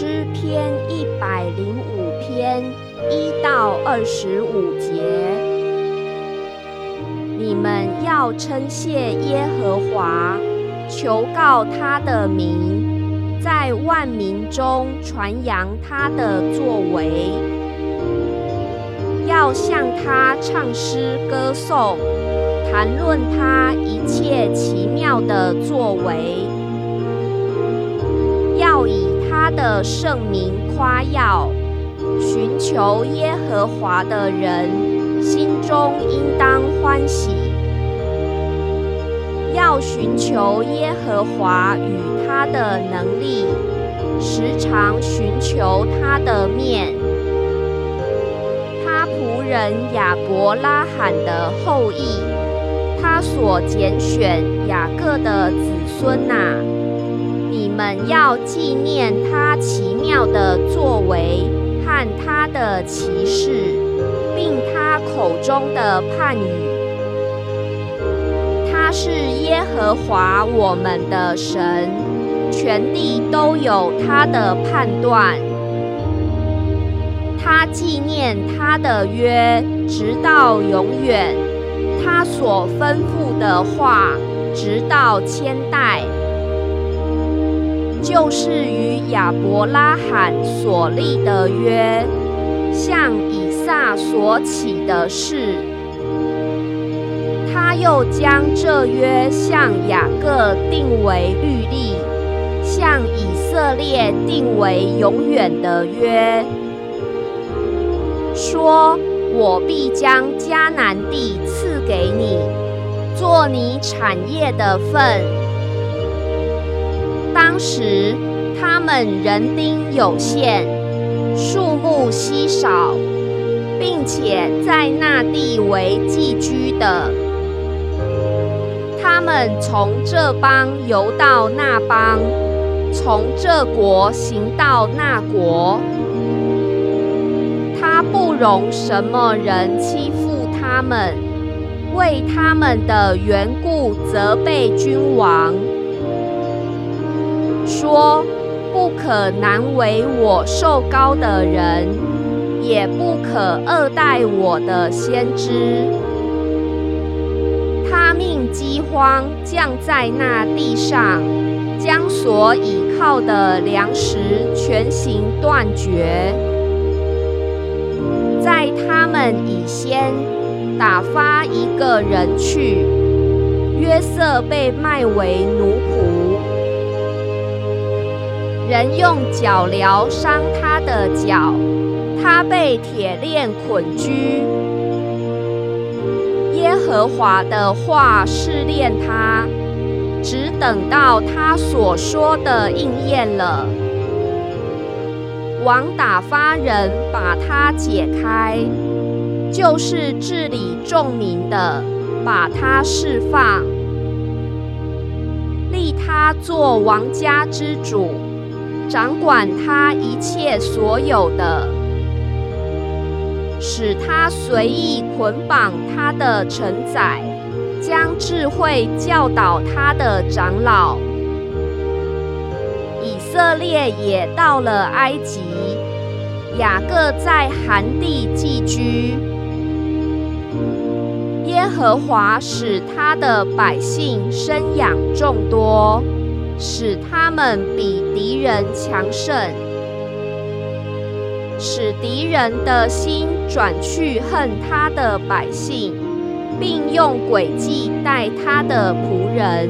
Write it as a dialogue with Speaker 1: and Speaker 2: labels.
Speaker 1: 诗篇一百零五篇一到二十五节，你们要称谢耶和华，求告他的名，在万民中传扬他的作为，要向他唱诗歌颂，谈论他一切奇妙的作为。的圣名夸耀，寻求耶和华的人心中应当欢喜。要寻求耶和华与他的能力，时常寻求他的面。他仆人亚伯拉罕的后裔，他所拣选雅各的子孙呐。我们要纪念他奇妙的作为和他的奇事，并他口中的判语。他是耶和华我们的神，全地都有他的判断。他纪念他的约，直到永远；他所吩咐的话，直到千代。就是与亚伯拉罕所立的约，向以撒所起的事。他又将这约向雅各定为律例，向以色列定为永远的约，说：“我必将迦南地赐给你，做你产业的份。”当时他们人丁有限，树木稀少，并且在那地为寄居的。他们从这邦游到那邦，从这国行到那国。他不容什么人欺负他们，为他们的缘故责备君王。说不可难为我受高的人，也不可恶待我的先知。他命饥荒降在那地上，将所倚靠的粮食全行断绝。在他们以先打发一个人去，约瑟被卖为奴仆。人用脚镣伤他的脚，他被铁链捆拘。耶和华的话试炼他，只等到他所说的应验了。王打发人把他解开，就是治理众民的，把他释放，立他做王家之主。掌管他一切所有的，使他随意捆绑他的承载，将智慧教导他的长老。以色列也到了埃及，雅各在寒地寄居。耶和华使他的百姓生养众多。使他们比敌人强盛，使敌人的心转去恨他的百姓，并用诡计待他的仆人。